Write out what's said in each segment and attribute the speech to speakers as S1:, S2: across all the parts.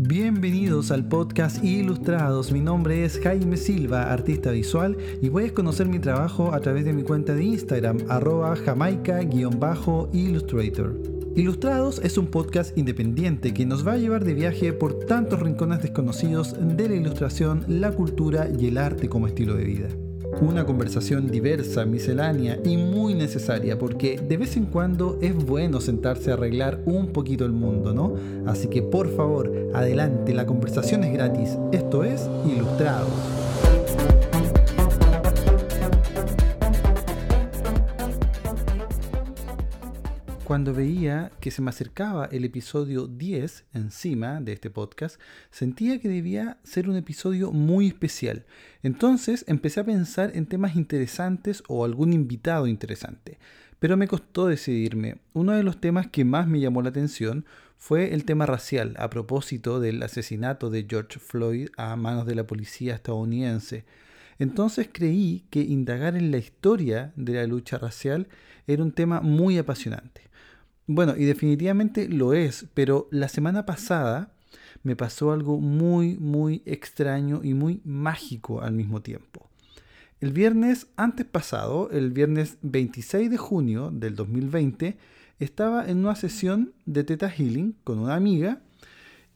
S1: Bienvenidos al podcast Ilustrados. Mi nombre es Jaime Silva, artista visual, y puedes conocer mi trabajo a través de mi cuenta de Instagram, arroba jamaica-illustrator. Ilustrados es un podcast independiente que nos va a llevar de viaje por tantos rincones desconocidos de la ilustración, la cultura y el arte como estilo de vida. Una conversación diversa, miscelánea y muy necesaria porque de vez en cuando es bueno sentarse a arreglar un poquito el mundo, ¿no? Así que por favor, adelante, la conversación es gratis. Esto es Ilustrados. Cuando veía que se me acercaba el episodio 10 encima de este podcast, sentía que debía ser un episodio muy especial. Entonces empecé a pensar en temas interesantes o algún invitado interesante. Pero me costó decidirme. Uno de los temas que más me llamó la atención fue el tema racial, a propósito del asesinato de George Floyd a manos de la policía estadounidense. Entonces creí que indagar en la historia de la lucha racial era un tema muy apasionante. Bueno, y definitivamente lo es, pero la semana pasada me pasó algo muy, muy extraño y muy mágico al mismo tiempo. El viernes antes pasado, el viernes 26 de junio del 2020, estaba en una sesión de Teta Healing con una amiga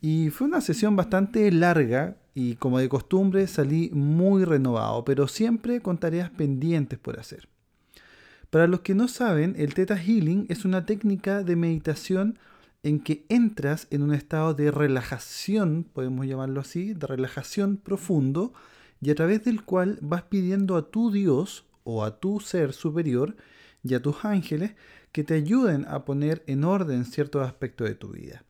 S1: y fue una sesión bastante larga y como de costumbre salí muy renovado, pero siempre con tareas pendientes por hacer. Para los que no saben, el Theta Healing es una técnica de meditación en que entras en un estado de relajación, podemos llamarlo así, de relajación profundo, y a través del cual vas pidiendo a tu Dios o a tu ser superior y a tus ángeles que te ayuden a poner en orden ciertos aspectos de tu vida.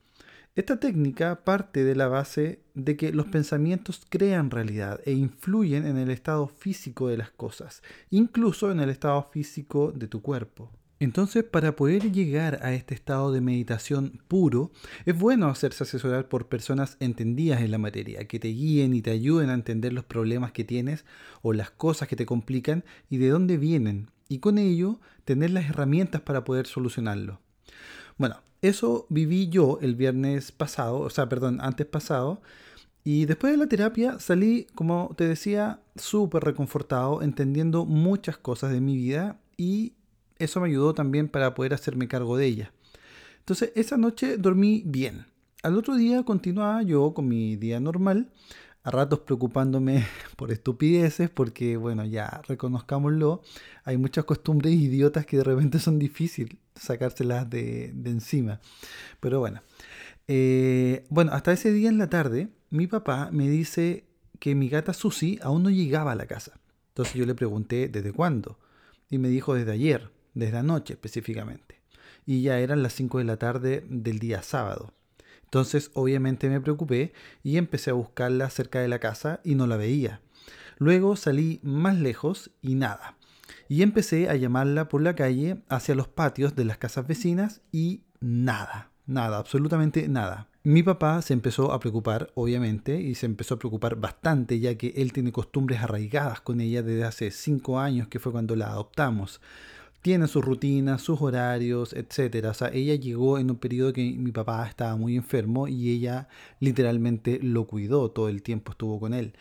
S1: Esta técnica parte de la base de que los pensamientos crean realidad e influyen en el estado físico de las cosas, incluso en el estado físico de tu cuerpo. Entonces, para poder llegar a este estado de meditación puro, es bueno hacerse asesorar por personas entendidas en la materia, que te guíen y te ayuden a entender los problemas que tienes o las cosas que te complican y de dónde vienen, y con ello tener las herramientas para poder solucionarlo. Bueno, eso viví yo el viernes pasado, o sea, perdón, antes pasado. Y después de la terapia salí, como te decía, súper reconfortado, entendiendo muchas cosas de mi vida y eso me ayudó también para poder hacerme cargo de ella. Entonces, esa noche dormí bien. Al otro día continuaba yo con mi día normal, a ratos preocupándome por estupideces, porque bueno, ya reconozcámoslo, hay muchas costumbres idiotas que de repente son difíciles sacárselas de, encima. Pero bueno, eh, bueno, hasta ese día en la tarde, mi papá me dice que mi gata Susi aún no llegaba a la casa. Entonces yo le pregunté desde cuándo, y me dijo desde ayer, desde anoche específicamente. Y ya eran las 5 de la tarde del día sábado. Entonces obviamente me preocupé y empecé a buscarla cerca de la casa y no la veía. Luego salí más lejos y nada. Y empecé a llamarla por la calle hacia los patios de las casas vecinas y nada, nada, absolutamente nada. Mi papá se empezó a preocupar, obviamente, y se empezó a preocupar bastante, ya que él tiene costumbres arraigadas con ella desde hace cinco años, que fue cuando la adoptamos tiene sus rutinas, sus horarios, etc. O sea, ella llegó en un periodo que mi papá estaba muy enfermo y ella literalmente lo cuidó, todo el tiempo estuvo con él.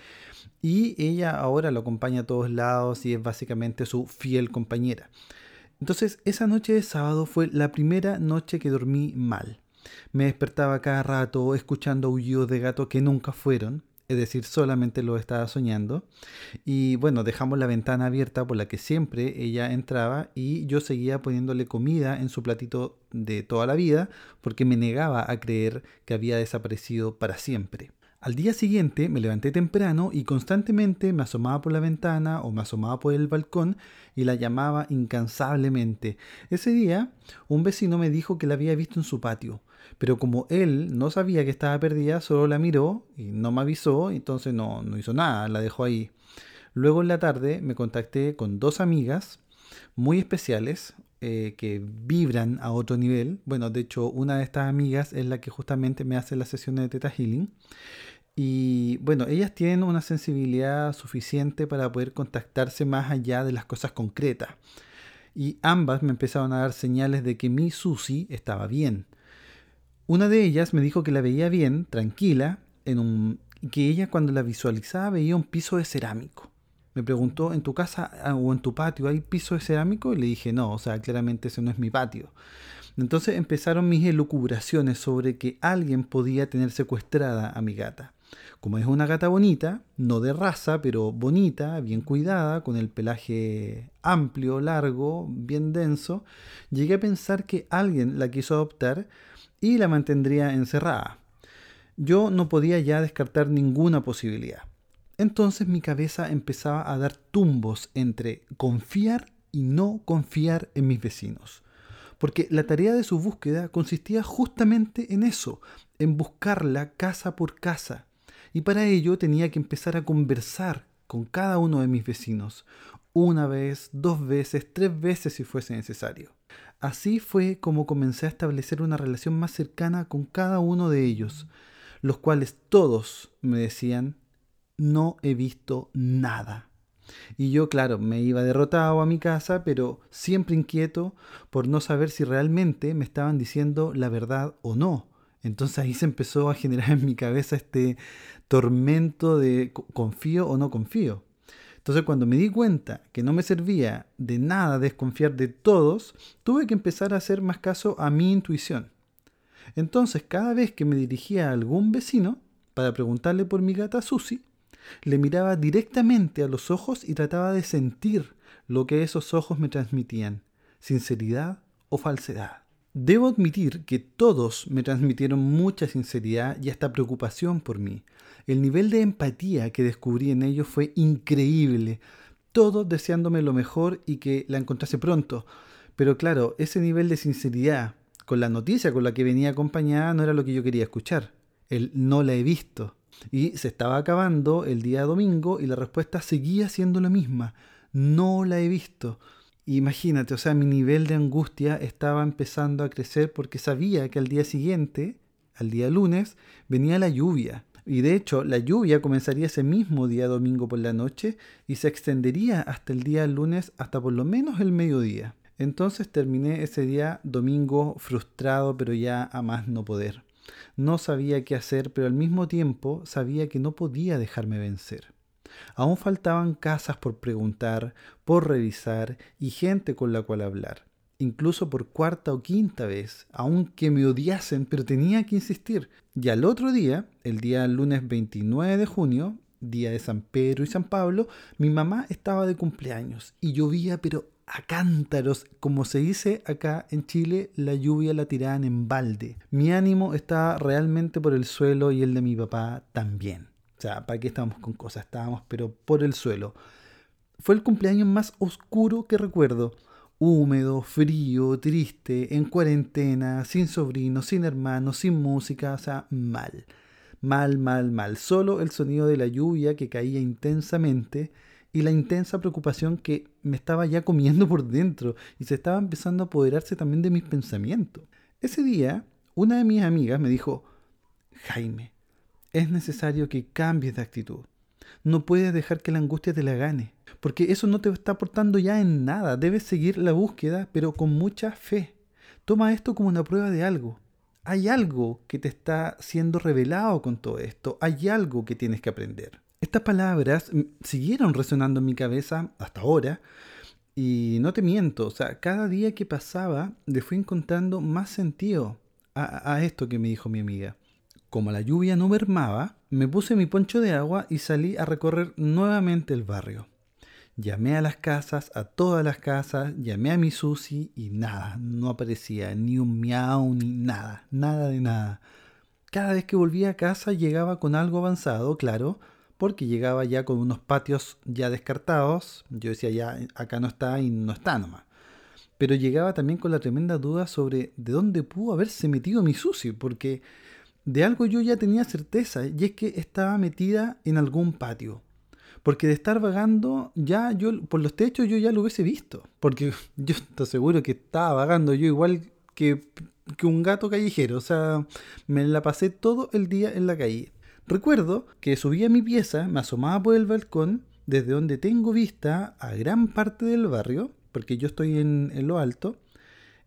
S1: Y ella ahora lo acompaña a todos lados y es básicamente su fiel compañera. Entonces, esa noche de sábado fue la primera noche que dormí mal. Me despertaba cada rato escuchando aullidos de gato que nunca fueron es decir, solamente lo estaba soñando. Y bueno, dejamos la ventana abierta por la que siempre ella entraba y yo seguía poniéndole comida en su platito de toda la vida porque me negaba a creer que había desaparecido para siempre. Al día siguiente me levanté temprano y constantemente me asomaba por la ventana o me asomaba por el balcón y la llamaba incansablemente. Ese día un vecino me dijo que la había visto en su patio, pero como él no sabía que estaba perdida, solo la miró y no me avisó, entonces no, no hizo nada, la dejó ahí. Luego en la tarde me contacté con dos amigas muy especiales eh, que vibran a otro nivel. Bueno, de hecho, una de estas amigas es la que justamente me hace las sesiones de Teta Healing. Y bueno, ellas tienen una sensibilidad suficiente para poder contactarse más allá de las cosas concretas. Y ambas me empezaron a dar señales de que mi Susi estaba bien. Una de ellas me dijo que la veía bien, tranquila, en un, que ella cuando la visualizaba veía un piso de cerámico. Me preguntó, ¿en tu casa ah, o en tu patio hay piso de cerámico? Y le dije, no, o sea, claramente ese no es mi patio. Entonces empezaron mis elucubraciones sobre que alguien podía tener secuestrada a mi gata. Como es una gata bonita, no de raza, pero bonita, bien cuidada, con el pelaje amplio, largo, bien denso, llegué a pensar que alguien la quiso adoptar y la mantendría encerrada. Yo no podía ya descartar ninguna posibilidad. Entonces mi cabeza empezaba a dar tumbos entre confiar y no confiar en mis vecinos. Porque la tarea de su búsqueda consistía justamente en eso, en buscarla casa por casa. Y para ello tenía que empezar a conversar con cada uno de mis vecinos, una vez, dos veces, tres veces si fuese necesario. Así fue como comencé a establecer una relación más cercana con cada uno de ellos, los cuales todos me decían, no he visto nada. Y yo, claro, me iba derrotado a mi casa, pero siempre inquieto por no saber si realmente me estaban diciendo la verdad o no. Entonces ahí se empezó a generar en mi cabeza este tormento de confío o no confío. Entonces cuando me di cuenta que no me servía de nada desconfiar de todos, tuve que empezar a hacer más caso a mi intuición. Entonces cada vez que me dirigía a algún vecino para preguntarle por mi gata Susi, le miraba directamente a los ojos y trataba de sentir lo que esos ojos me transmitían, sinceridad o falsedad. Debo admitir que todos me transmitieron mucha sinceridad y hasta preocupación por mí, el nivel de empatía que descubrí en ellos fue increíble, todos deseándome lo mejor y que la encontrase pronto. Pero claro, ese nivel de sinceridad con la noticia con la que venía acompañada no era lo que yo quería escuchar. El no la he visto. Y se estaba acabando el día domingo y la respuesta seguía siendo la misma. No la he visto. Imagínate, o sea, mi nivel de angustia estaba empezando a crecer porque sabía que al día siguiente, al día lunes, venía la lluvia. Y de hecho, la lluvia comenzaría ese mismo día domingo por la noche y se extendería hasta el día lunes, hasta por lo menos el mediodía. Entonces terminé ese día domingo frustrado, pero ya a más no poder. No sabía qué hacer, pero al mismo tiempo sabía que no podía dejarme vencer. Aún faltaban casas por preguntar, por revisar y gente con la cual hablar incluso por cuarta o quinta vez, aunque me odiasen, pero tenía que insistir. Y al otro día, el día lunes 29 de junio, día de San Pedro y San Pablo, mi mamá estaba de cumpleaños y llovía, pero a cántaros, como se dice acá en Chile, la lluvia la tiraban en balde. Mi ánimo estaba realmente por el suelo y el de mi papá también. O sea, ¿para qué estábamos con cosas? Estábamos, pero por el suelo. Fue el cumpleaños más oscuro que recuerdo húmedo, frío, triste, en cuarentena, sin sobrinos, sin hermanos, sin música, o sea, mal. Mal, mal, mal. Solo el sonido de la lluvia que caía intensamente y la intensa preocupación que me estaba ya comiendo por dentro y se estaba empezando a apoderarse también de mis pensamientos. Ese día, una de mis amigas me dijo, Jaime, es necesario que cambies de actitud. No puedes dejar que la angustia te la gane porque eso no te está aportando ya en nada. Debes seguir la búsqueda, pero con mucha fe. Toma esto como una prueba de algo. Hay algo que te está siendo revelado con todo esto. Hay algo que tienes que aprender. Estas palabras siguieron resonando en mi cabeza hasta ahora. Y no te miento, o sea, cada día que pasaba le fui encontrando más sentido a, a esto que me dijo mi amiga. Como la lluvia no mermaba, me puse mi poncho de agua y salí a recorrer nuevamente el barrio. Llamé a las casas, a todas las casas, llamé a mi Susi y nada, no aparecía ni un miau ni nada, nada de nada. Cada vez que volvía a casa llegaba con algo avanzado, claro, porque llegaba ya con unos patios ya descartados. Yo decía ya, acá no está y no está nomás. Pero llegaba también con la tremenda duda sobre de dónde pudo haberse metido mi Susi, porque de algo yo ya tenía certeza, y es que estaba metida en algún patio. Porque de estar vagando, ya yo, por los techos yo ya lo hubiese visto. Porque yo estoy seguro que estaba vagando yo igual que, un gato callejero. O sea, me la pasé todo el día en la calle. Recuerdo que subí a mi pieza, me asomaba por el balcón, desde donde tengo vista a gran parte del barrio, porque yo estoy en lo alto,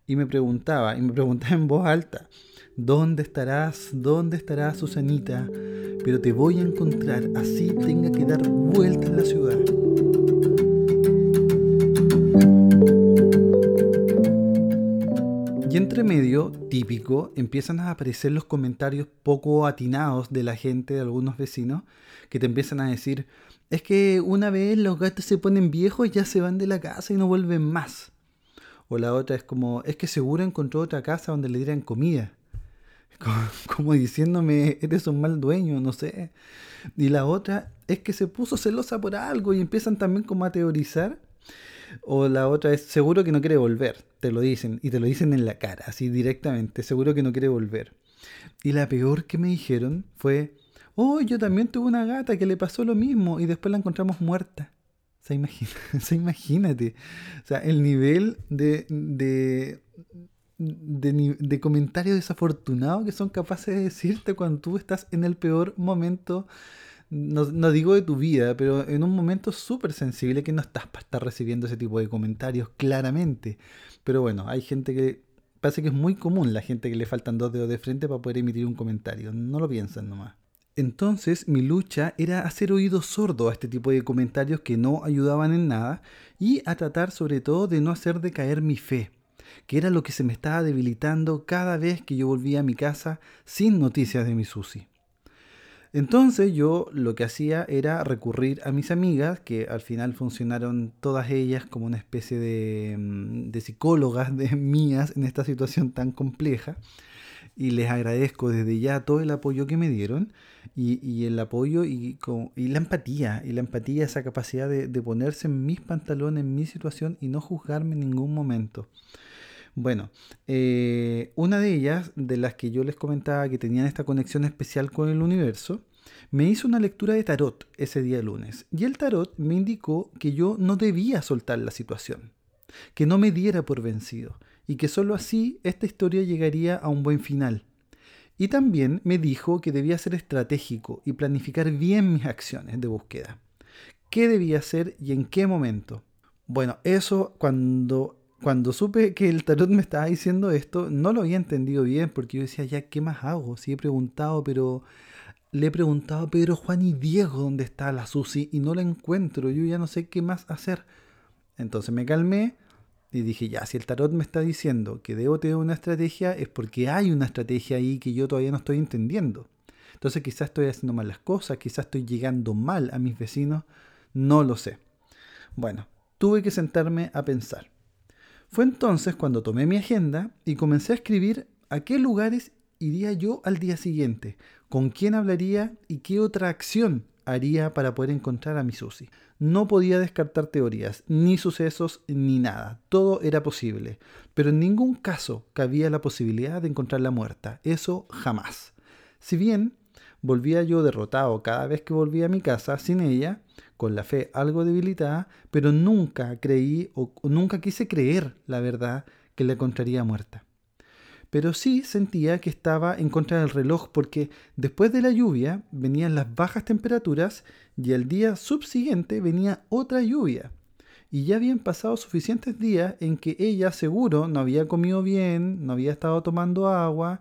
S1: y me preguntaba, y me preguntaba en voz alta, ¿dónde estarás? ¿Dónde estarás, Susanita? Pero te voy a encontrar, así tenga que dar vuelta en la ciudad. Y entre medio, típico, empiezan a aparecer los comentarios poco atinados de la gente, de algunos vecinos, que te empiezan a decir, es que una vez los gatos se ponen viejos, ya se van de la casa y no vuelven más. O la otra es como, es que seguro encontró otra casa donde le dieran comida. Como, diciéndome, eres un mal dueño, no sé. Y la otra es que se puso celosa por algo y empiezan también como a teorizar. O la otra es, seguro que no quiere volver, te lo dicen. Y te lo dicen en la cara, así directamente, seguro que no quiere volver. Y la peor que me dijeron fue, oh, yo también tuve una gata que le pasó lo mismo y después la encontramos muerta. Sea, imagínate. O sea, el nivel de, de, de, comentarios desafortunados que son capaces de decirte cuando tú estás en el peor momento, no, no digo de tu vida, pero en un momento súper sensible que no estás para estar recibiendo ese tipo de comentarios claramente. Pero bueno, hay gente que parece que es muy común la gente que le faltan dos dedos de frente para poder emitir un comentario. No lo piensan nomás. Entonces mi lucha era hacer oído sordo a este tipo de comentarios que no ayudaban en nada y a tratar sobre todo de no hacer decaer mi fe, que era lo que se me estaba debilitando cada vez que yo volvía a mi casa sin noticias de mi Susi. Entonces yo lo que hacía era recurrir a mis amigas, que al final funcionaron todas ellas como una especie de, mm, de psicólogas de mías en esta situación tan compleja, y les agradezco desde ya todo el apoyo que me dieron y, el apoyo y, y, la empatía, y la empatía, esa capacidad de, ponerse en mis pantalones, en mi situación y no juzgarme en ningún momento. Bueno, eh, una de ellas, de las que yo les comentaba que tenían esta conexión especial con el universo, me hizo una lectura de tarot ese día lunes y el tarot me indicó que yo no debía soltar la situación, que no me diera por vencido y que sólo así esta historia llegaría a un buen final. Y también me dijo que debía ser estratégico y planificar bien mis acciones de búsqueda. ¿Qué debía hacer y en qué momento? Bueno, eso cuando, cuando supe que el tarot me estaba diciendo esto, no lo había entendido bien porque yo decía, ya, ¿qué más hago? Si he preguntado, pero le he preguntado a Pedro, Juan y Diego dónde está la Susi y no la encuentro, yo ya no sé qué más hacer. Entonces me calmé, y dije, ya, si el tarot me está diciendo que debo tener una estrategia, es porque hay una estrategia ahí que yo todavía no estoy entendiendo. Entonces quizás estoy haciendo mal las cosas, quizás estoy llegando mal a mis vecinos, no lo sé. Bueno, tuve que sentarme a pensar. Fue entonces cuando tomé mi agenda y comencé a escribir a qué lugares iría yo al día siguiente, con quién hablaría y qué otra acción haría para poder encontrar a mi Susi. No podía descartar teorías, ni sucesos, ni nada. Todo era posible. Pero en ningún caso cabía la posibilidad de encontrarla muerta. Eso jamás. Si bien volvía yo derrotado cada vez que volvía a mi casa sin ella, con la fe algo debilitada, pero nunca creí o nunca quise creer la verdad que la encontraría muerta pero sí sentía que estaba en contra del reloj porque después de la lluvia venían las bajas temperaturas y al día subsiguiente venía otra lluvia. Y ya habían pasado suficientes días en que ella seguro no había comido bien, no había estado tomando agua,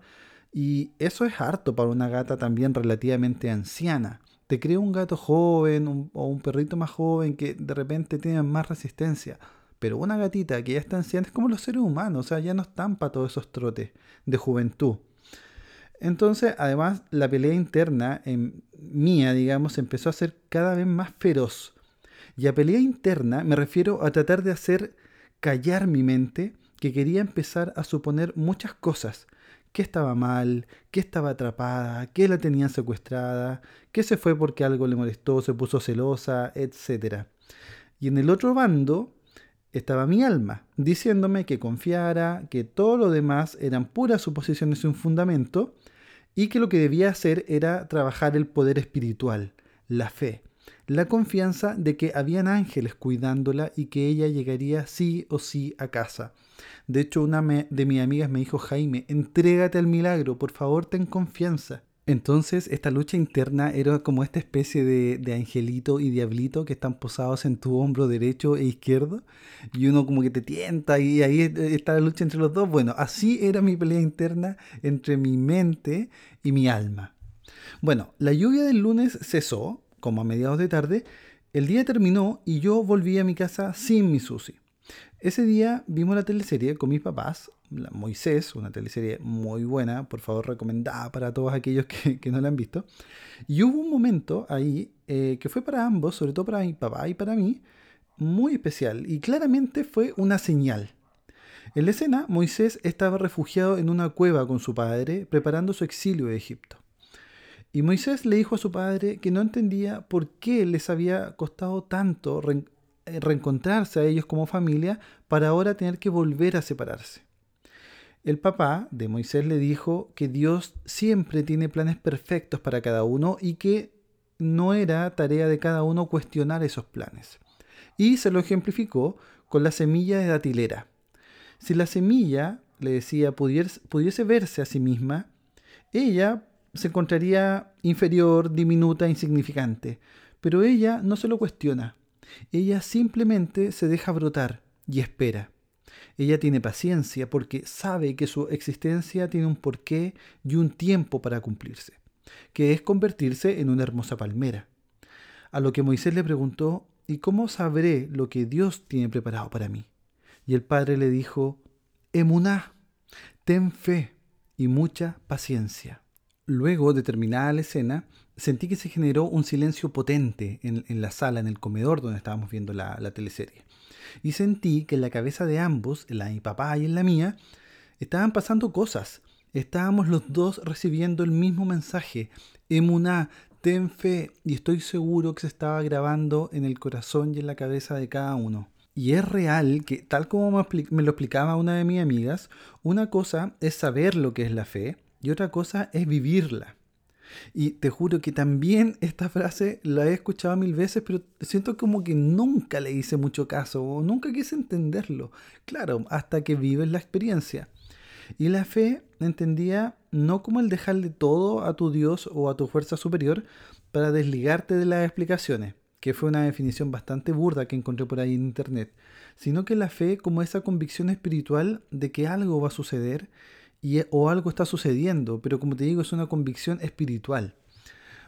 S1: y eso es harto para una gata también relativamente anciana. Te crea un gato joven o un perrito más joven que de repente tiene más resistencia. Pero una gatita que ya está anciana es como los seres humanos, o sea, ya no están para todos esos trotes de juventud. Entonces, además, la pelea interna en mía, digamos, empezó a ser cada vez más feroz. Y a pelea interna me refiero a tratar de hacer callar mi mente, que quería empezar a suponer muchas cosas. Que estaba mal, que estaba atrapada, que la tenían secuestrada, que se fue porque algo le molestó, se puso celosa, etc. Y en el otro bando estaba mi alma, diciéndome que confiara, que todo lo demás eran puras suposiciones sin fundamento, y que lo que debía hacer era trabajar el poder espiritual, la fe, la confianza de que habían ángeles cuidándola y que ella llegaría sí o sí a casa. De hecho, una de mis amigas me dijo, Jaime, entrégate al milagro, por favor ten confianza. Entonces, esta lucha interna era como esta especie de, angelito y diablito que están posados en tu hombro derecho e izquierdo, y uno como que te tienta, y ahí está la lucha entre los dos. Bueno, así era mi pelea interna entre mi mente y mi alma. Bueno, la lluvia del lunes cesó, como a mediados de tarde, el día terminó y yo volví a mi casa sin mi Susi. Ese día vimos la teleserie con mis papás, Moisés, una teleserie muy buena, por favor recomendada para todos aquellos que, no la han visto. Y hubo un momento ahí eh, que fue para ambos, sobre todo para mi papá y para mí, muy especial y claramente fue una señal. En la escena, Moisés estaba refugiado en una cueva con su padre, preparando su exilio de Egipto. Y Moisés le dijo a su padre que no entendía por qué les había costado tanto eh, reencontrarse a ellos como familia para ahora tener que volver a separarse. El papá de Moisés le dijo que Dios siempre tiene planes perfectos para cada uno y que no era tarea de cada uno cuestionar esos planes. Y se lo ejemplificó con la semilla de datilera. Si la semilla, le decía, pudiese, pudiese verse a sí misma, ella se encontraría inferior, diminuta, insignificante. Pero ella no se lo cuestiona. Ella simplemente se deja brotar y espera. Ella tiene paciencia porque sabe que su existencia tiene un porqué y un tiempo para cumplirse, que es convertirse en una hermosa palmera. A lo que Moisés le preguntó, ¿y cómo sabré lo que Dios tiene preparado para mí? Y el padre le dijo, Emuná, ten fe y mucha paciencia. Luego de terminada la escena, sentí que se generó un silencio potente en, la sala, en el comedor donde estábamos viendo la, la teleserie y sentí que en la cabeza de ambos, en la de mi papá y en la mía, estaban pasando cosas. Estábamos los dos recibiendo el mismo mensaje. Emuná, ten fe, y estoy seguro que se estaba grabando en el corazón y en la cabeza de cada uno. Y es real que, tal como me lo explicaba una de mis amigas, una cosa es saber lo que es la fe y otra cosa es vivirla. Y te juro que también esta frase la he escuchado mil veces, pero siento como que nunca le hice mucho caso o nunca quise entenderlo. Claro, hasta que vives la experiencia. Y la fe entendía no como el dejarle todo a tu Dios o a tu fuerza superior para desligarte de las explicaciones, que fue una definición bastante burda que encontré por ahí en internet, sino que la fe como esa convicción espiritual de que algo va a suceder o algo está sucediendo, pero como te digo, es una convicción espiritual.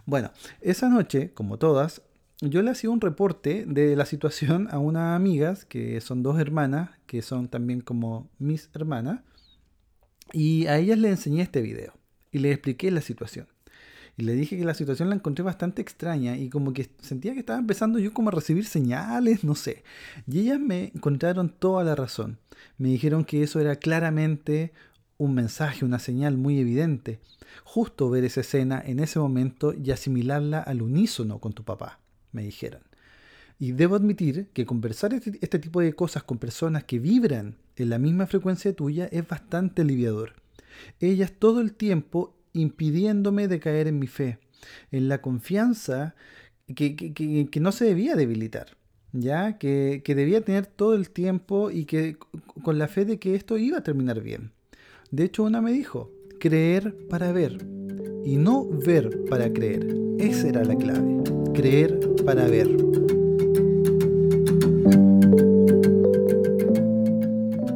S1: Bueno, esa noche, como todas, yo le hacía un reporte de la situación a unas amigas, que son dos hermanas, que son también como mis hermanas, y a ellas les enseñé este video y les expliqué la situación. Y le dije que la situación la encontré bastante extraña y como que sentía que estaba empezando yo como a recibir señales, no sé. Y ellas me encontraron toda la razón. Me dijeron que eso era claramente un mensaje, una señal muy evidente. Justo ver esa escena en ese momento y asimilarla al unísono con tu papá, me dijeron. Y debo admitir que conversar este, este, tipo de cosas con personas que vibran en la misma frecuencia tuya es bastante aliviador. Ellas todo el tiempo impidiéndome de caer en mi fe, en la confianza que, que, no se debía debilitar, ya que, que debía tener todo el tiempo y que con la fe de que esto iba a terminar bien. De hecho, una me dijo, creer para ver y no ver para creer. Esa era la clave, creer para ver.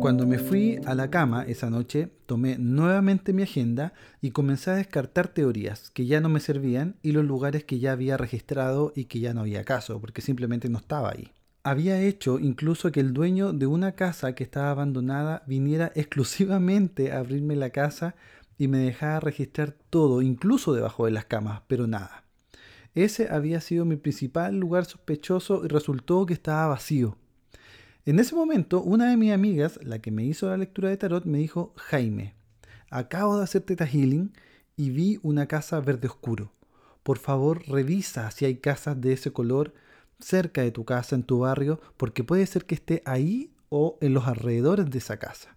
S1: Cuando me fui a la cama esa noche, tomé nuevamente mi agenda y comencé a descartar teorías que ya no me servían y los lugares que ya había registrado y que ya no había caso, porque simplemente no estaba ahí había hecho incluso que el dueño de una casa que estaba abandonada viniera exclusivamente a abrirme la casa y me dejara registrar todo, incluso debajo de las camas, pero nada. Ese había sido mi principal lugar sospechoso y resultó que estaba vacío. En ese momento, una de mis amigas, la que me hizo la lectura de tarot, me dijo, Jaime, acabo de hacer Teta Healing y vi una casa verde oscuro. Por favor, revisa si hay casas de ese color cerca de tu casa, en tu barrio, porque puede ser que esté ahí o en los alrededores de esa casa.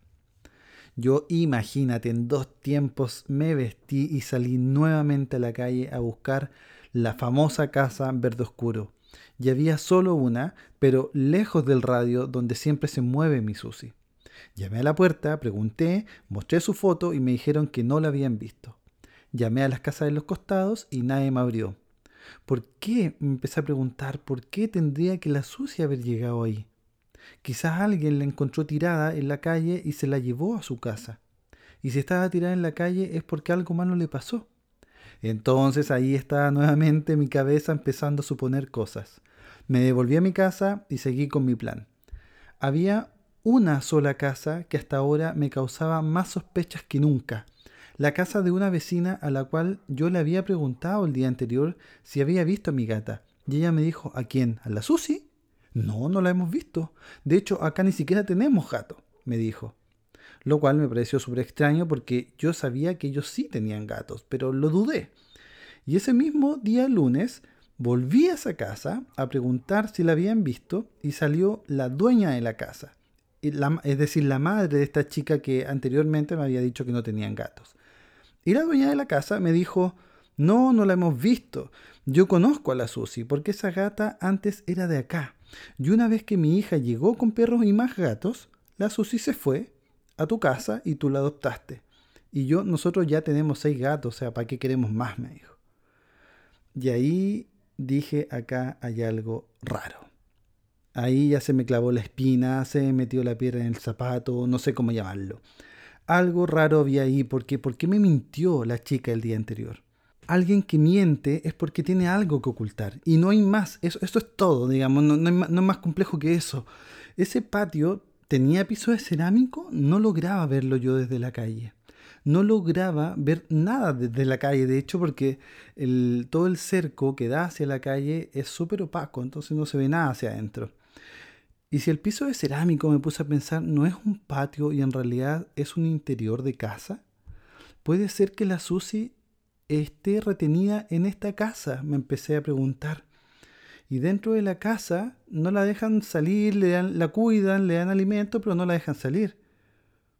S1: Yo imagínate, en dos tiempos me vestí y salí nuevamente a la calle a buscar la famosa casa verde oscuro. Y había solo una, pero lejos del radio donde siempre se mueve mi Susi. Llamé a la puerta, pregunté, mostré su foto y me dijeron que no la habían visto. Llamé a las casas de los costados y nadie me abrió. ¿Por qué? Me empecé a preguntar, ¿por qué tendría que la sucia haber llegado ahí? Quizás alguien la encontró tirada en la calle y se la llevó a su casa. Y si estaba tirada en la calle es porque algo malo le pasó. Entonces ahí estaba nuevamente mi cabeza empezando a suponer cosas. Me devolví a mi casa y seguí con mi plan. Había una sola casa que hasta ahora me causaba más sospechas que nunca. La casa de una vecina a la cual yo le había preguntado el día anterior si había visto a mi gata. Y ella me dijo, ¿a quién? ¿A la Susi? No, no la hemos visto. De hecho, acá ni siquiera tenemos gato, me dijo. Lo cual me pareció súper extraño porque yo sabía que ellos sí tenían gatos, pero lo dudé. Y ese mismo día lunes volví a esa casa a preguntar si la habían visto y salió la dueña de la casa. es decir, la madre de esta chica que anteriormente me había dicho que no tenían gatos. Y la dueña de la casa me dijo, no, no la hemos visto. Yo conozco a la Susi porque esa gata antes era de acá. Y una vez que mi hija llegó con perros y más gatos, la Susi se fue a tu casa y tú la adoptaste. Y yo, nosotros ya tenemos seis gatos, o sea, ¿para qué queremos más? me dijo. Y ahí dije, acá hay algo raro. Ahí ya se me clavó la espina, se me metió la piedra en el zapato, no sé cómo llamarlo. Algo raro había ahí, porque ¿por qué me mintió la chica el día anterior? alguien que miente es porque tiene algo que ocultar. Y no hay más. Eso, es todo, digamos. No, es más, complejo que eso. Ese patio tenía piso de cerámico. No lograba verlo yo desde la calle. No lograba ver nada desde la calle. De hecho, porque el, todo el cerco que da hacia la calle es súper opaco. Entonces no se ve nada hacia adentro. Y si el piso de cerámico me puse a pensar, no es un patio y en realidad es un interior de casa. Puede ser que la Susi esté retenida en esta casa? Me empecé a preguntar. Y dentro de la casa no la dejan salir, le dan, la cuidan, le dan alimento, pero no la dejan salir.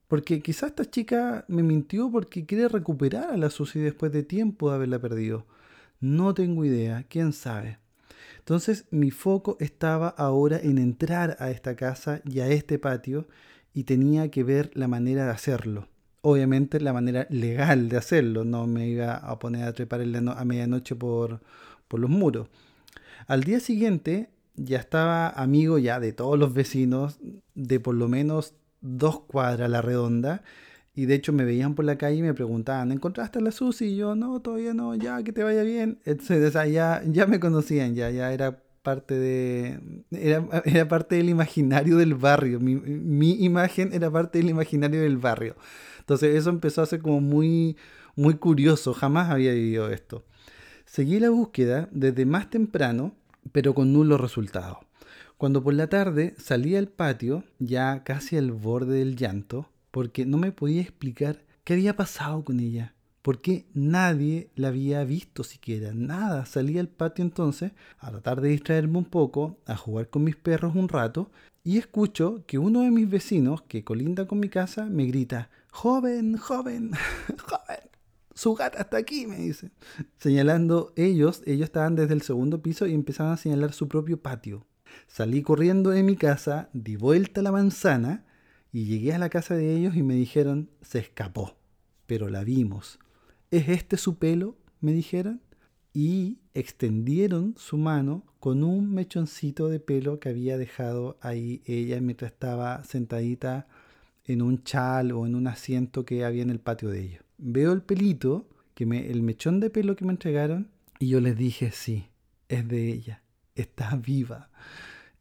S1: Porque quizás esta chica me mintió porque quiere recuperar a la Susi después de tiempo de haberla perdido. No tengo idea, quién sabe. Entonces mi foco estaba ahora en entrar a esta casa y a este patio y tenía que ver la manera de hacerlo obviamente la manera legal de hacerlo, no me iba a poner a trepar a medianoche por, por los muros. Al día siguiente ya estaba amigo ya de todos los vecinos de por lo menos dos cuadras a la redonda y de hecho me veían por la calle y me preguntaban, ¿encontraste a la Susi? Y yo, no, todavía no, ya, que te vaya bien. Entonces, ya, ya me conocían, ya, ya era parte de. Era, era parte del imaginario del barrio. Mi, mi, imagen era parte del imaginario del barrio. Entonces eso empezó a ser como muy, muy curioso, jamás había vivido esto. Seguí la búsqueda desde más temprano, pero con nulo resultado. Cuando por la tarde salí al patio, ya casi al borde del llanto, porque no me podía explicar qué había pasado con ella, porque nadie la había visto siquiera, nada. Salí al patio entonces a tratar de distraerme un poco, a jugar con mis perros un rato, y escucho que uno de mis vecinos, que colinda con mi casa, me grita, joven, joven, joven, su gata está aquí, me dice. Señalando ellos, ellos estaban desde el segundo piso y empezaban a señalar su propio patio. Salí corriendo de mi casa, di vuelta a la manzana y llegué a la casa de ellos y me dijeron, se escapó, pero la vimos. ¿Es este su pelo? me dijeron. Y extendieron su mano con un mechoncito de pelo que había dejado ahí ella mientras estaba sentadita en un chal o en un asiento que había en el patio de ellos. Veo el pelito, que me, el mechón de pelo que me entregaron, y yo les dije, sí, es de ella, está viva.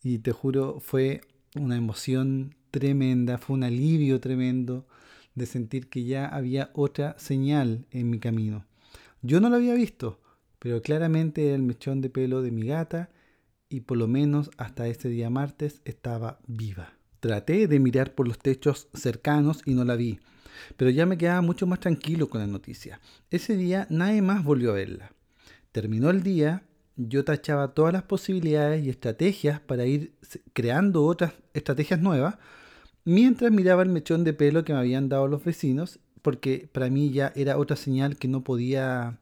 S1: Y te juro, fue una emoción tremenda, fue un alivio tremendo de sentir que ya había otra señal en mi camino. Yo no lo había visto, pero claramente era el mechón de pelo de mi gata y por lo menos hasta ese día martes estaba viva. Traté de mirar por los techos cercanos y no la vi, pero ya me quedaba mucho más tranquilo con la noticia. Ese día nadie más volvió a verla. Terminó el día, yo tachaba todas las posibilidades y estrategias para ir creando otras estrategias nuevas, mientras miraba el mechón de pelo que me habían dado los vecinos, porque para mí ya era otra señal que no podía,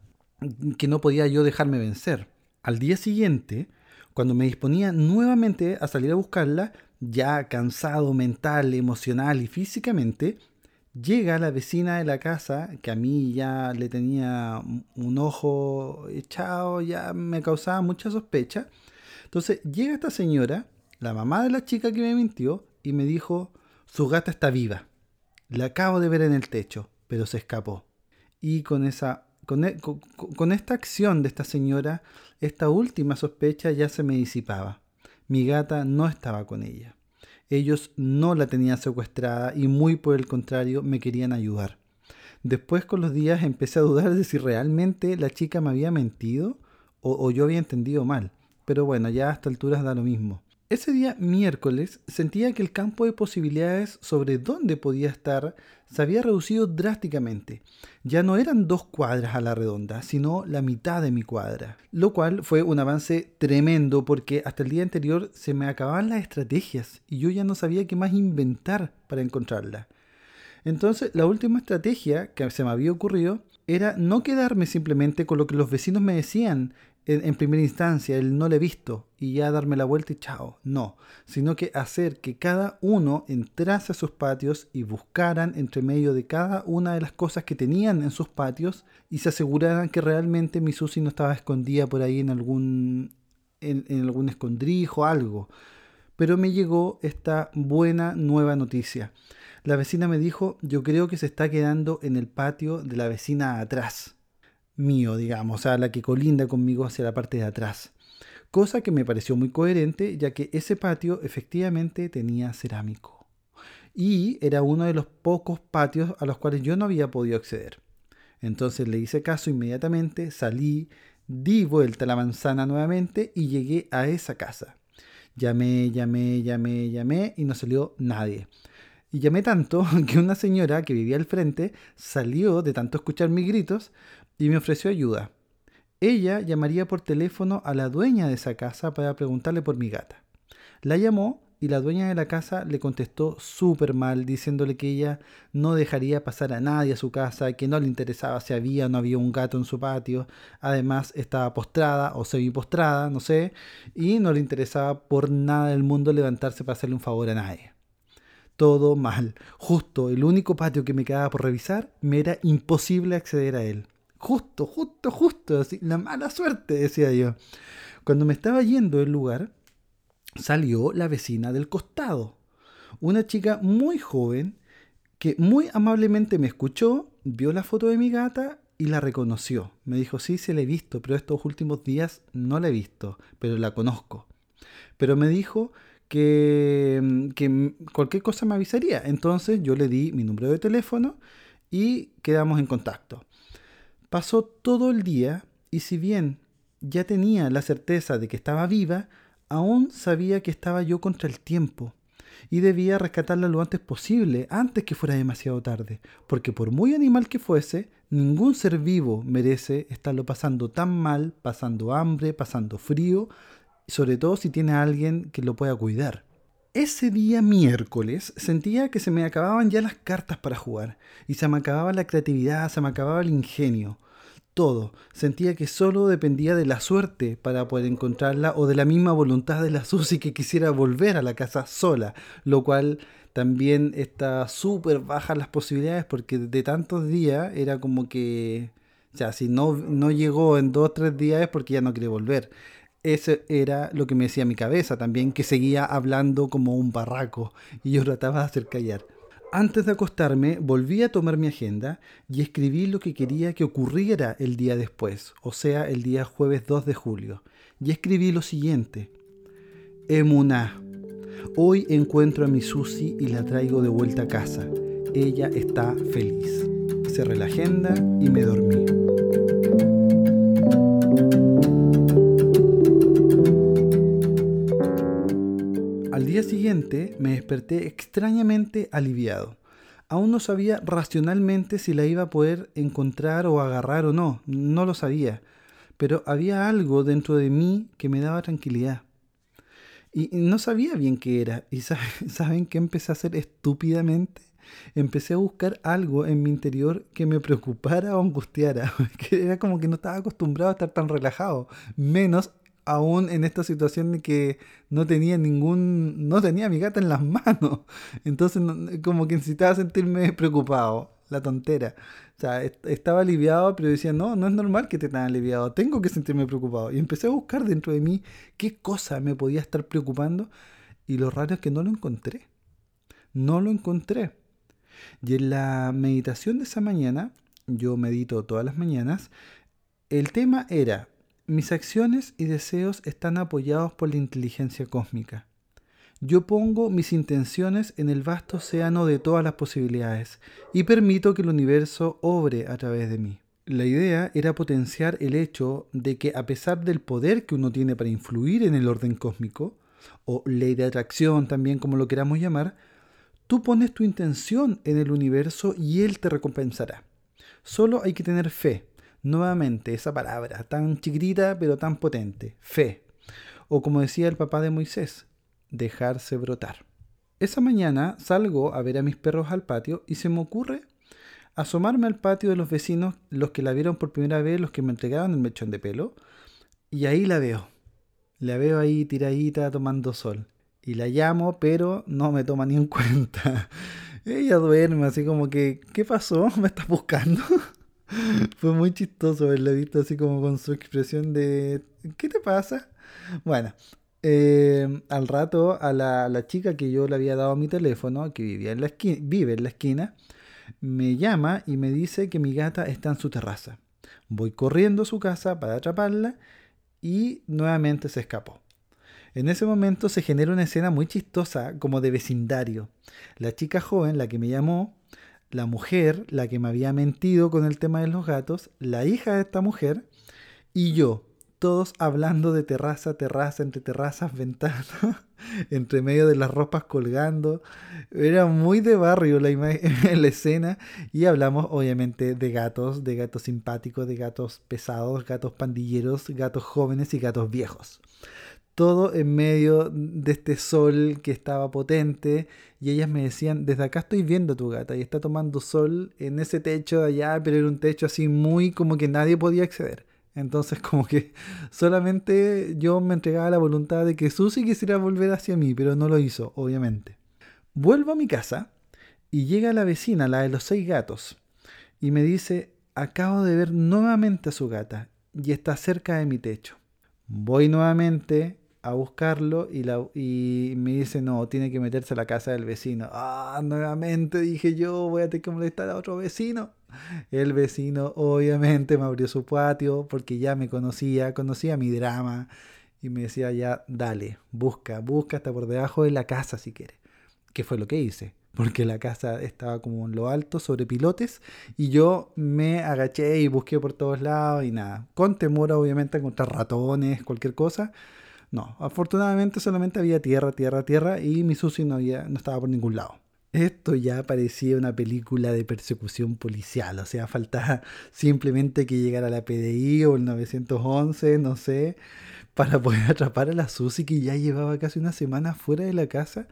S1: que no podía yo dejarme vencer. Al día siguiente, cuando me disponía nuevamente a salir a buscarla, ya cansado mental, emocional y físicamente, Llega la vecina de la casa, que a mí ya le tenía un ojo echado, ya me causaba mucha sospecha. Entonces llega esta señora, la mamá de la chica que me mintió, y me dijo, su gata está viva. La acabo de ver en el techo, pero se escapó. Y con esa con, e, con, esta acción de esta señora, esta última sospecha ya se me disipaba. Mi gata no estaba con ella. Ellos no la tenían secuestrada y muy por el contrario me querían ayudar. Después con los días empecé a dudar de si realmente la chica me había mentido o, o yo había entendido mal. Pero bueno, ya a esta altura da lo mismo. Ese día miércoles sentía que el campo de posibilidades sobre dónde podía estar se había reducido drásticamente. Ya no eran dos cuadras a la redonda, sino la mitad de mi cuadra. Lo cual fue un avance tremendo porque hasta el día anterior se me acababan las estrategias y yo ya no sabía qué más inventar para encontrarla. Entonces la última estrategia que se me había ocurrido era no quedarme simplemente con lo que los vecinos me decían, en, primera instancia, el no le he visto y ya darme la vuelta y chao. No, sino que hacer que cada uno entrase a sus patios y buscaran entre medio de cada una de las cosas que tenían en sus patios y se aseguraran que realmente mi Susi no estaba escondida por ahí en algún, en, en algún escondrijo, algo. Pero me llegó esta buena nueva noticia. La vecina me dijo, yo creo que se está quedando en el patio de la vecina atrás mío, digamos, o sea, la que colinda conmigo hacia la parte de atrás. Cosa que me pareció muy coherente, ya que ese patio efectivamente tenía cerámico. Y era uno de los pocos patios a los cuales yo no había podido acceder. Entonces le hice caso inmediatamente, salí, di vuelta a la manzana nuevamente y llegué a esa casa. Llamé, llamé, llamé, llamé y no salió nadie. Y llamé tanto que una señora que vivía al frente salió de tanto escuchar mis gritos, y me ofreció ayuda. Ella llamaría por teléfono a la dueña de esa casa para preguntarle por mi gata. La llamó y la dueña de la casa le contestó súper mal, diciéndole que ella no dejaría pasar a nadie a su casa, que no le interesaba si había o no había un gato en su patio, además estaba postrada o semi-postrada, no sé, y no le interesaba por nada del mundo levantarse para hacerle un favor a nadie. Todo mal. Justo el único patio que me quedaba por revisar, me era imposible acceder a él. Justo, justo, justo, así, la mala suerte, decía yo. Cuando me estaba yendo del lugar, salió la vecina del costado, una chica muy joven que muy amablemente me escuchó, vio la foto de mi gata y la reconoció. Me dijo, sí, se la he visto, pero estos últimos días no la he visto, pero la conozco. Pero me dijo que, que cualquier cosa me avisaría. Entonces yo le di mi número de teléfono y quedamos en contacto. Pasó todo el día y si bien ya tenía la certeza de que estaba viva, aún sabía que estaba yo contra el tiempo y debía rescatarla lo antes posible, antes que fuera demasiado tarde, porque por muy animal que fuese, ningún ser vivo merece estarlo pasando tan mal, pasando hambre, pasando frío, sobre todo si tiene a alguien que lo pueda cuidar. Ese día miércoles sentía que se me acababan ya las cartas para jugar y se me acababa la creatividad, se me acababa el ingenio. Todo. Sentía que solo dependía de la suerte para poder encontrarla o de la misma voluntad de la Susi que quisiera volver a la casa sola, lo cual también está súper bajas las posibilidades porque de tantos días era como que, o sea, si no, no llegó en dos o tres días es porque ya no quiere volver. Eso era lo que me decía mi cabeza también, que seguía hablando como un barraco y yo trataba de hacer callar. Antes de acostarme, volví a tomar mi agenda y escribí lo que quería que ocurriera el día después, o sea, el día jueves 2 de julio. Y escribí lo siguiente. Emuná. Hoy encuentro a mi Susi y la traigo de vuelta a casa. Ella está feliz. Cerré la agenda y me dormí. Día siguiente me desperté extrañamente aliviado. Aún no sabía racionalmente si la iba a poder encontrar o agarrar o no, no lo sabía, pero había algo dentro de mí que me daba tranquilidad. Y no sabía bien qué era. ¿Y saben qué empecé a hacer estúpidamente? Empecé a buscar algo en mi interior que me preocupara o angustiara. Que era como que no estaba acostumbrado a estar tan relajado. Menos aún en esta situación de que no tenía ningún, no tenía mi gata en las manos. Entonces como que necesitaba sentirme preocupado, la tontera. O sea, estaba aliviado, pero decía, no, no es normal que esté tan aliviado, tengo que sentirme preocupado. Y empecé a buscar dentro de mí qué cosa me podía estar preocupando y lo raro es que no lo encontré. No lo encontré. Y en la meditación de esa mañana, yo medito todas las mañanas, el tema era mis acciones y deseos están apoyados por la inteligencia cósmica. Yo pongo mis intenciones en el vasto océano de todas las posibilidades y permito que el universo obre a través de mí. La idea era potenciar el hecho de que a pesar del poder que uno tiene para influir en el orden cósmico, o ley de atracción también como lo queramos llamar, tú pones tu intención en el universo y él te recompensará. Solo hay que tener fe, Nuevamente, esa palabra tan chiquitita pero tan potente, fe. O como decía el papá de Moisés, dejarse brotar. Esa mañana salgo a ver a mis perros al patio y se me ocurre asomarme al patio de los vecinos, los que la vieron por primera vez, los que me entregaron el mechón de pelo, y ahí la veo. La veo ahí tiradita tomando sol. Y la llamo, pero no me toma ni en cuenta. Ella duerme así como que, ¿qué pasó? ¿Me estás buscando? Fue muy chistoso verla visto así como con su expresión de ¿qué te pasa? Bueno, eh, al rato a la, chica que yo le había dado mi teléfono, que vivía en la esquina, vive en la esquina, me llama y me dice que mi gata está en su terraza. Voy corriendo a su casa para atraparla y nuevamente se escapó. En ese momento se genera una escena muy chistosa, como de vecindario. La chica joven, la que me llamó, la mujer, la que me había mentido con el tema de los gatos, la hija de esta mujer y yo, todos hablando de terraza, terraza, entre terrazas, ventanas, entre medio de las ropas colgando. Era muy de barrio la, la escena y hablamos obviamente de gatos, de gatos simpáticos, de gatos pesados, gatos pandilleros, gatos jóvenes y gatos viejos todo en medio de este sol que estaba potente y ellas me decían, desde acá estoy viendo a tu gata y está tomando sol en ese techo de allá, pero era un techo así muy como que nadie podía acceder. Entonces como que solamente yo me entregaba la voluntad de que Susi quisiera volver hacia mí, pero no lo hizo, obviamente. Vuelvo a mi casa y llega la vecina, la de los seis gatos, y me dice, acabo de ver nuevamente a su gata y está cerca de mi techo. Voy nuevamente, a buscarlo y, la, y me dice, no, tiene que meterse a la casa del vecino. Ah, nuevamente dije yo, voy a tener que molestar a otro vecino. El vecino obviamente me abrió su patio porque ya me conocía, conocía mi drama y me decía ya, dale, busca, busca hasta por debajo de la casa si quieres. ¿Qué fue lo que hice? Porque la casa estaba como en lo alto, sobre pilotes, y yo me agaché y busqué por todos lados y nada. Con temor obviamente a encontrar ratones, cualquier cosa no, afortunadamente solamente había tierra, tierra, tierra y mi Susi no, había, no estaba por ningún lado. Esto ya parecía una película de persecución policial, o sea, faltaba simplemente que llegara la PDI o el 911, no sé, para poder atrapar a la Susi que ya llevaba casi una semana fuera de la casa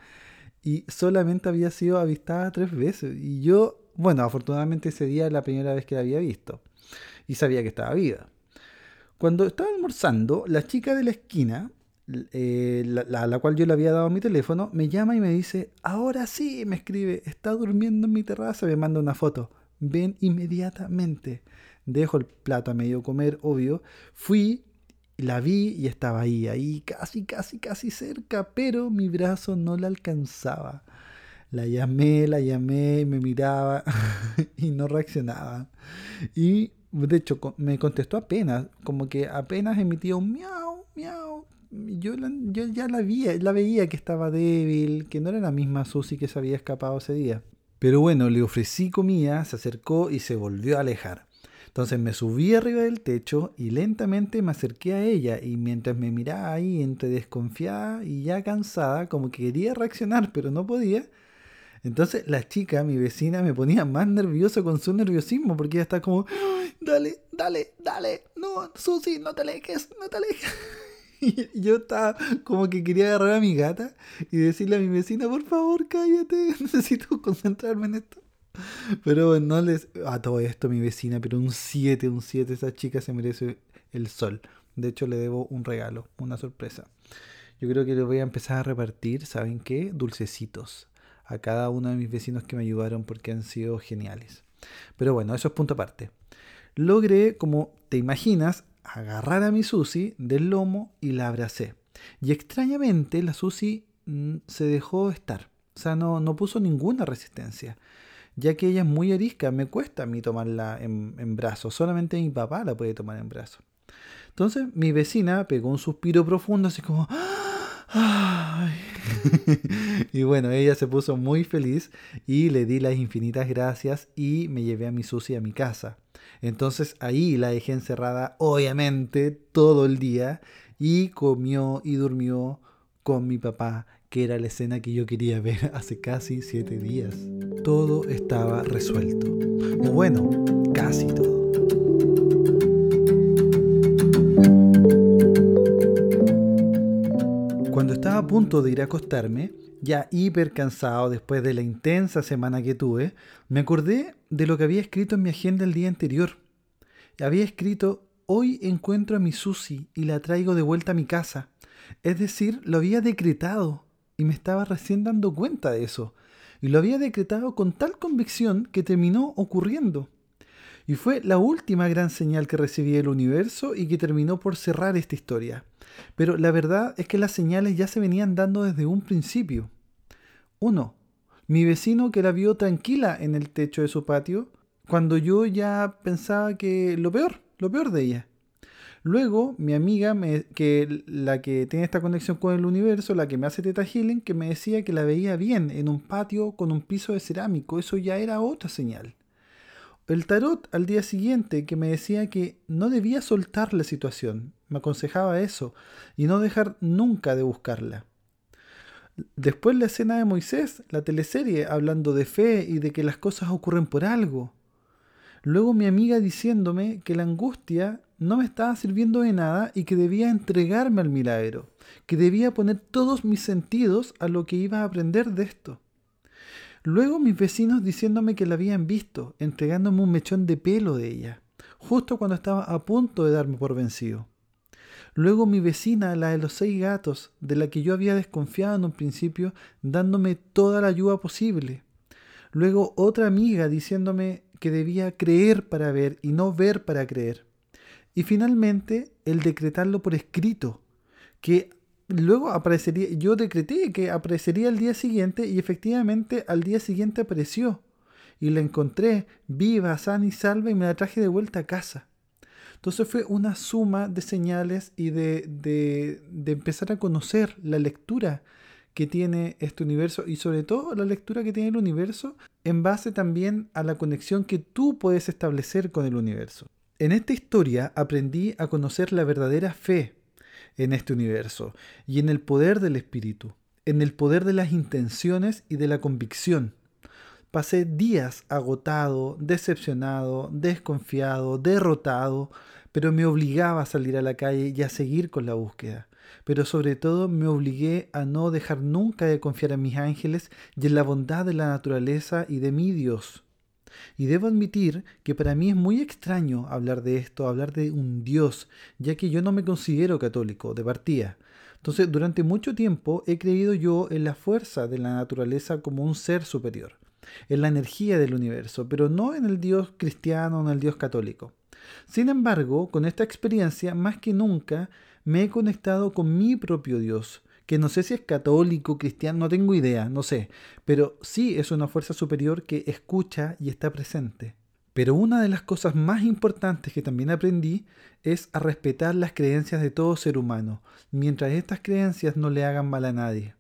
S1: y solamente había sido avistada tres veces. Y yo, bueno, afortunadamente ese día era la primera vez que la había visto y sabía que estaba viva. Cuando estaba almorzando, la chica de la esquina eh, la, la, cual yo le había dado mi teléfono, me llama y me dice, ahora sí, me escribe, está durmiendo en mi terraza, me manda una foto, ven inmediatamente. Dejo el plato a medio comer, obvio, fui, la vi y estaba ahí, ahí casi, casi, casi cerca, pero mi brazo no la alcanzaba. La llamé, la llamé, me miraba y no reaccionaba. Y de hecho me contestó apenas, como que apenas emitía un miau, miau, yo, yo ya la, vi, la veía que estaba débil, que no era la misma Susi que se había escapado ese día. Pero bueno, le ofrecí comida, se acercó y se volvió a alejar. Entonces me subí arriba del techo y lentamente me acerqué a ella y mientras me miraba ahí entre desconfiada y ya cansada, como que quería reaccionar pero no podía, entonces la chica, mi vecina, me ponía más nervioso con su nerviosismo porque ella está como, dale, dale, dale, no, Susi, no te alejes, no te alejes. Y yo estaba como que quería agarrar a mi gata y decirle a mi vecina, por favor, cállate, necesito concentrarme en esto. Pero no les... A todo esto mi vecina, pero un 7, un 7, esa chica se merece el sol. De hecho, le debo un regalo, una sorpresa. Yo creo que le voy a empezar a repartir, ¿saben qué? Dulcecitos a cada uno de mis vecinos que me ayudaron porque han sido geniales. Pero bueno, eso es punto aparte. Logré, como te imaginas, agarrar a mi Susi del lomo y la abracé. Y extrañamente la Susi mm, se dejó estar. O sea, no, no puso ninguna resistencia ya que ella es muy arisca, me cuesta a mí tomarla en, en brazos, solamente mi papá la puede tomar en brazos. Entonces mi vecina pegó un suspiro profundo, así como... y bueno, ella se puso muy feliz y le di las infinitas gracias y me llevé a mi Susi a mi casa. Entonces ahí la dejé encerrada, obviamente, todo el día y comió y durmió con mi papá que era la escena que yo quería ver hace casi siete días. Todo estaba resuelto. Bueno, casi todo. A punto de ir a acostarme, ya hiper cansado después de la intensa semana que tuve, me acordé de lo que había escrito en mi agenda el día anterior. Había escrito, hoy encuentro a mi Susi y la traigo de vuelta a mi casa. Es decir, lo había decretado y me estaba recién dando cuenta de eso. Y lo había decretado con tal convicción que terminó ocurriendo. Y fue la última gran señal que recibí del universo y que terminó por cerrar esta historia. Pero la verdad es que las señales ya se venían dando desde un principio. Uno, mi vecino que la vio tranquila en el techo de su patio, cuando yo ya pensaba que lo peor, lo peor de ella. Luego, mi amiga, que la que tiene esta conexión con el universo, la que me hace Teta Healing, que me decía que la veía bien en un patio con un piso de cerámico. Eso ya era otra señal. El tarot al día siguiente que me decía que no debía soltar la situación. Me aconsejaba eso y no dejar nunca de buscarla. Después la escena de Moisés, la teleserie, hablando de fe y de que las cosas ocurren por algo. Luego mi amiga diciéndome que la angustia no me estaba sirviendo de nada y que debía entregarme al milagro, que debía poner todos mis sentidos a lo que iba a aprender de esto. Luego mis vecinos diciéndome que la habían visto, entregándome un mechón de pelo de ella, justo cuando estaba a punto de darme por vencido. Luego mi vecina, la de los seis gatos, de la que yo había desconfiado en un principio, dándome toda la ayuda posible. Luego otra amiga diciéndome que debía creer para ver y no ver para creer. Y finalmente el decretarlo por escrito, que luego aparecería, yo decreté que aparecería al día siguiente y efectivamente al día siguiente apareció. Y la encontré viva, sana y salva y me la traje de vuelta a casa. Entonces fue una suma de señales y de, de, de empezar a conocer la lectura que tiene este universo y sobre todo la lectura que tiene el universo en base también a la conexión que tú puedes establecer con el universo. En esta historia aprendí a conocer la verdadera fe en este universo y en el poder del espíritu, en el poder de las intenciones y de la convicción. Pasé días agotado, decepcionado, desconfiado, derrotado, pero me obligaba a salir a la calle y a seguir con la búsqueda pero sobre todo me obligué a no dejar nunca de confiar en mis ángeles y en la bondad de la naturaleza y de mi Dios. Y debo admitir que para mí es muy extraño hablar de esto, hablar de un Dios, ya que yo no me considero católico de partida. Entonces, durante mucho tiempo he creído yo en la fuerza de la naturaleza como un ser superior, en la energía del universo, pero no en el Dios cristiano en el Dios católico. Sin embargo, con esta experiencia, más que nunca, me he conectado con mi propio Dios, que no sé si es católico, cristiano, no tengo idea, no sé, pero sí es una fuerza superior que escucha y está presente. Pero una de las cosas más importantes que también aprendí es a respetar las creencias de todo ser humano, mientras estas creencias no le hagan mal a nadie.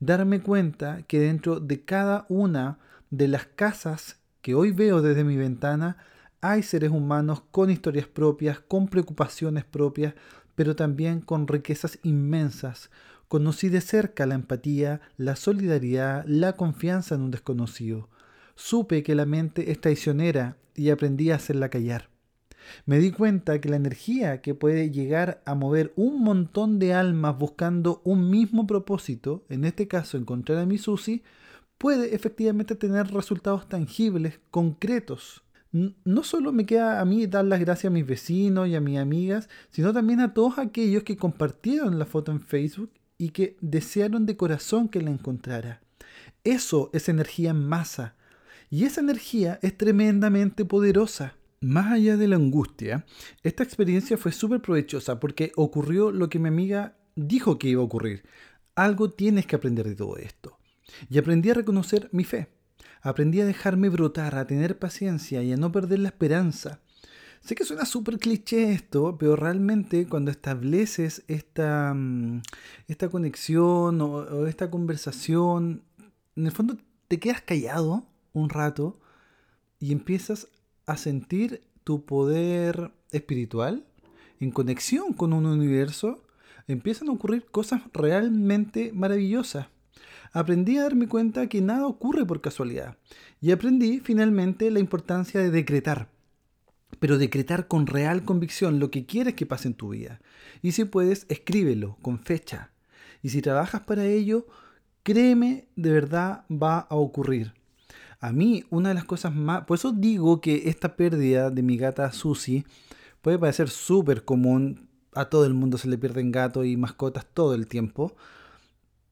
S1: Darme cuenta que dentro de cada una de las casas que hoy veo desde mi ventana hay seres humanos con historias propias, con preocupaciones propias, pero también con riquezas inmensas. Conocí de cerca la empatía, la solidaridad, la confianza en un desconocido. Supe que la mente es traicionera y aprendí a hacerla callar. Me di cuenta que la energía que puede llegar a mover un montón de almas buscando un mismo propósito, en este caso encontrar a mi Susi, puede efectivamente tener resultados tangibles, concretos. no solo me queda a mí dar las gracias a mis vecinos y a mis amigas, sino también a todos aquellos que compartieron la foto en Facebook y que desearon de corazón que la encontrara. Eso es energía en masa. Y esa energía es tremendamente poderosa. Más allá de la angustia, esta experiencia fue súper provechosa porque ocurrió lo que mi amiga dijo que iba a ocurrir. Algo tienes que aprender de todo esto. Y aprendí a reconocer mi fe. Aprendí a dejarme brotar, a tener paciencia y a no perder la esperanza. Sé que suena súper cliché esto, pero realmente cuando estableces esta, mm, esta conexión o, esta conversación, en el fondo te quedas callado un rato y empiezas a sentir tu poder espiritual en conexión con un universo, empiezan a ocurrir cosas realmente maravillosas. Aprendí a darme cuenta que nada ocurre por casualidad y aprendí finalmente la importancia de decretar pero decretar con real convicción lo que quieres que pase en tu vida. Y si puedes, escríbelo con fecha. Y si trabajas para ello, créeme, de verdad va a ocurrir. A mí, una de las cosas más... Por eso digo que esta pérdida de mi gata Susie puede parecer súper común. A todo el mundo se le pierden gatos y mascotas todo el tiempo.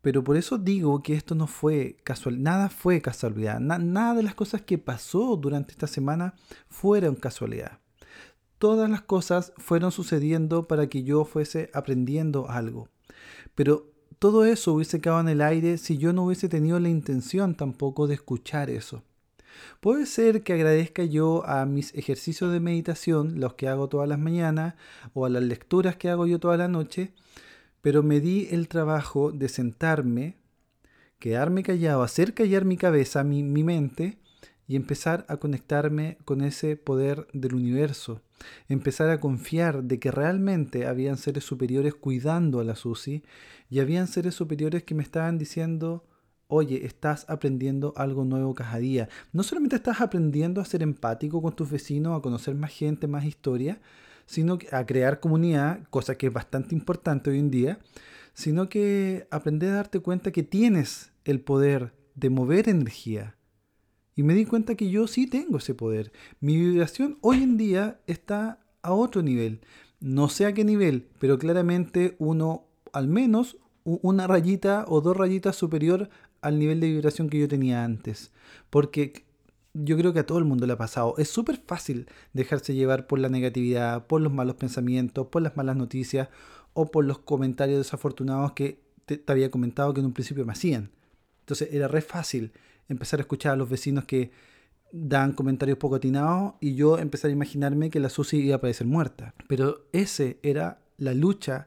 S1: Pero por eso digo que esto no fue casual, nada fue casualidad, nada de las cosas que pasó durante esta semana fueron casualidad. Todas las cosas fueron sucediendo para que yo fuese aprendiendo algo. Pero todo eso hubiese quedado en el aire si yo no hubiese tenido la intención tampoco de escuchar eso. Puede ser que agradezca yo a mis ejercicios de meditación, los que hago todas las mañanas, o a las lecturas que hago yo toda la noche, pero me di el trabajo de sentarme, quedarme callado, hacer callar mi cabeza, mi, mente, y empezar a conectarme con ese poder del universo. Empezar a confiar de que realmente habían seres superiores cuidando a la Susi y habían seres superiores que me estaban diciendo, oye, estás aprendiendo algo nuevo cada día. No solamente estás aprendiendo a ser empático con tus vecinos, a conocer más gente, más historia, sino a crear comunidad, cosa que es bastante importante hoy en día, sino que aprender a darte cuenta que tienes el poder de mover energía. Y me di cuenta que yo sí tengo ese poder. Mi vibración hoy en día está a otro nivel. No sé a qué nivel, pero claramente uno, al menos una rayita o dos rayitas superior al nivel de vibración que yo tenía antes. Porque yo creo que a todo el mundo le ha pasado. Es súper fácil dejarse llevar por la negatividad, por los malos pensamientos, por las malas noticias o por los comentarios desafortunados que te, había comentado que en un principio me hacían. Entonces era re fácil empezar a escuchar a los vecinos que dan comentarios poco atinados y yo empezar a imaginarme que la Susi iba a aparecer muerta. Pero ese era la lucha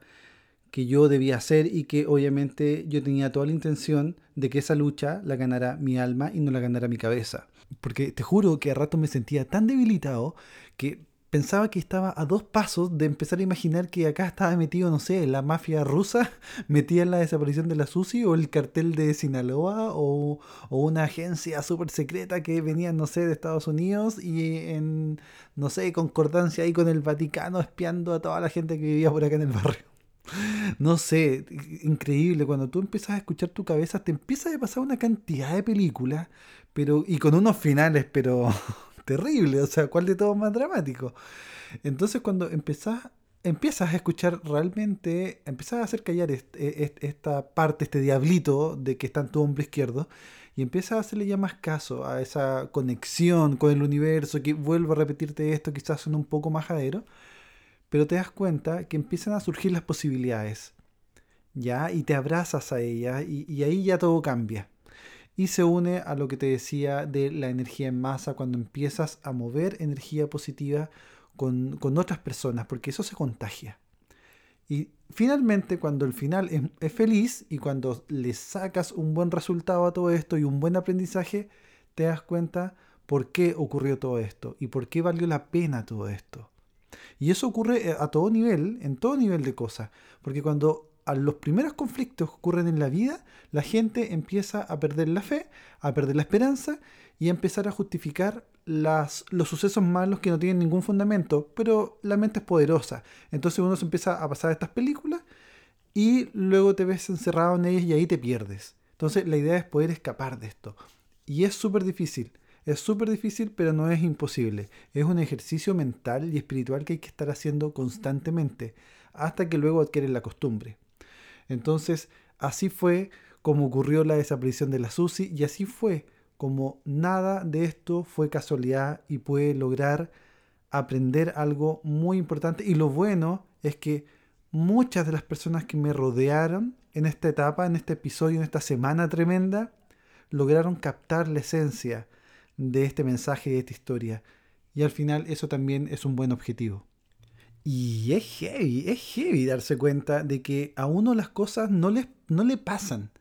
S1: que yo debía hacer y que obviamente yo tenía toda la intención de que esa lucha la ganara mi alma y no la ganara mi cabeza. Porque te juro que a rato me sentía tan debilitado que pensaba que estaba a dos pasos de empezar a imaginar que acá estaba metido, no sé, la mafia rusa, metida en la desaparición de la Susi, o el cartel de Sinaloa, o, o una agencia súper secreta que venía, no sé, de Estados Unidos y en, no sé, concordancia ahí con el Vaticano espiando a toda la gente que vivía por acá en el barrio. No sé, increíble. Cuando tú empiezas a escuchar tu cabeza, te empieza a pasar una cantidad de películas, pero, y con unos finales, pero terribles. O sea, ¿cuál de todos más dramático? Entonces, cuando empezás, empiezas a escuchar realmente, empiezas a hacer callar esta parte, este diablito de que está en tu hombro izquierdo, y empiezas a hacerle ya más caso a esa conexión con el universo, que vuelvo a repetirte esto, quizás son un poco majadero pero te das cuenta que empiezan a surgir las posibilidades, ¿ya? Y te abrazas a ellas y, ahí ya todo cambia. Y se une a lo que te decía de la energía en masa cuando empiezas a mover energía positiva con, otras personas, porque eso se contagia. Y finalmente, cuando el final es, es, feliz y cuando le sacas un buen resultado a todo esto y un buen aprendizaje, te das cuenta por qué ocurrió todo esto y por qué valió la pena todo esto. Y eso ocurre eh, a todo nivel, en todo nivel de cosas. Porque cuando a los primeros conflictos ocurren en la vida, la gente empieza a perder la fe, a perder la esperanza y a empezar a justificar las, los sucesos malos que no tienen ningún fundamento. Pero la mente es poderosa. Entonces uno se empieza a pasar estas películas y luego te ves encerrado en ellas y ahí te pierdes. Entonces la idea es poder escapar de esto. Y es súper difícil. Es súper difícil, pero no es imposible. Es un ejercicio mental y espiritual que hay que estar haciendo constantemente, hasta que luego adquieren la costumbre. Entonces, así fue como ocurrió la desaparición de la Susi y así fue como nada de esto fue casualidad y puede lograr aprender algo muy importante. Y lo bueno es que muchas de las personas que me rodearon en esta etapa, en este episodio, en esta semana tremenda, lograron captar la esencia de este mensaje, de esta historia. Y al final eso también es un buen objetivo. Y es heavy, es heavy darse cuenta de que a uno las cosas no, no le pasan.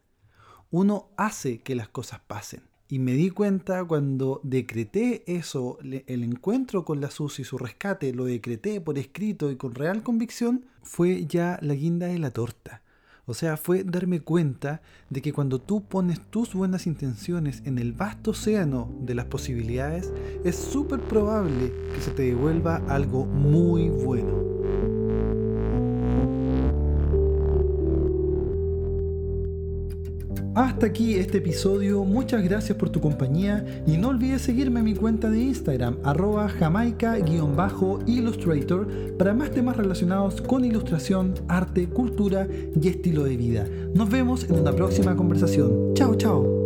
S1: Uno hace que las cosas pasen. Y me di cuenta cuando decreté eso, el encuentro con la Susi, su rescate, lo decreté por escrito y con real convicción, fue ya la guinda de la torta. O sea, fue darme cuenta de que cuando tú pones tus buenas intenciones en el vasto océano de las posibilidades, es súper probable que se te devuelva algo muy bueno. Hasta aquí este episodio, muchas gracias por tu compañía y no olvides seguirme en mi cuenta de Instagram arroba jamaica-illustrator para más temas relacionados con ilustración, arte, cultura y estilo de vida. Nos vemos en una próxima conversación. Chao, chao.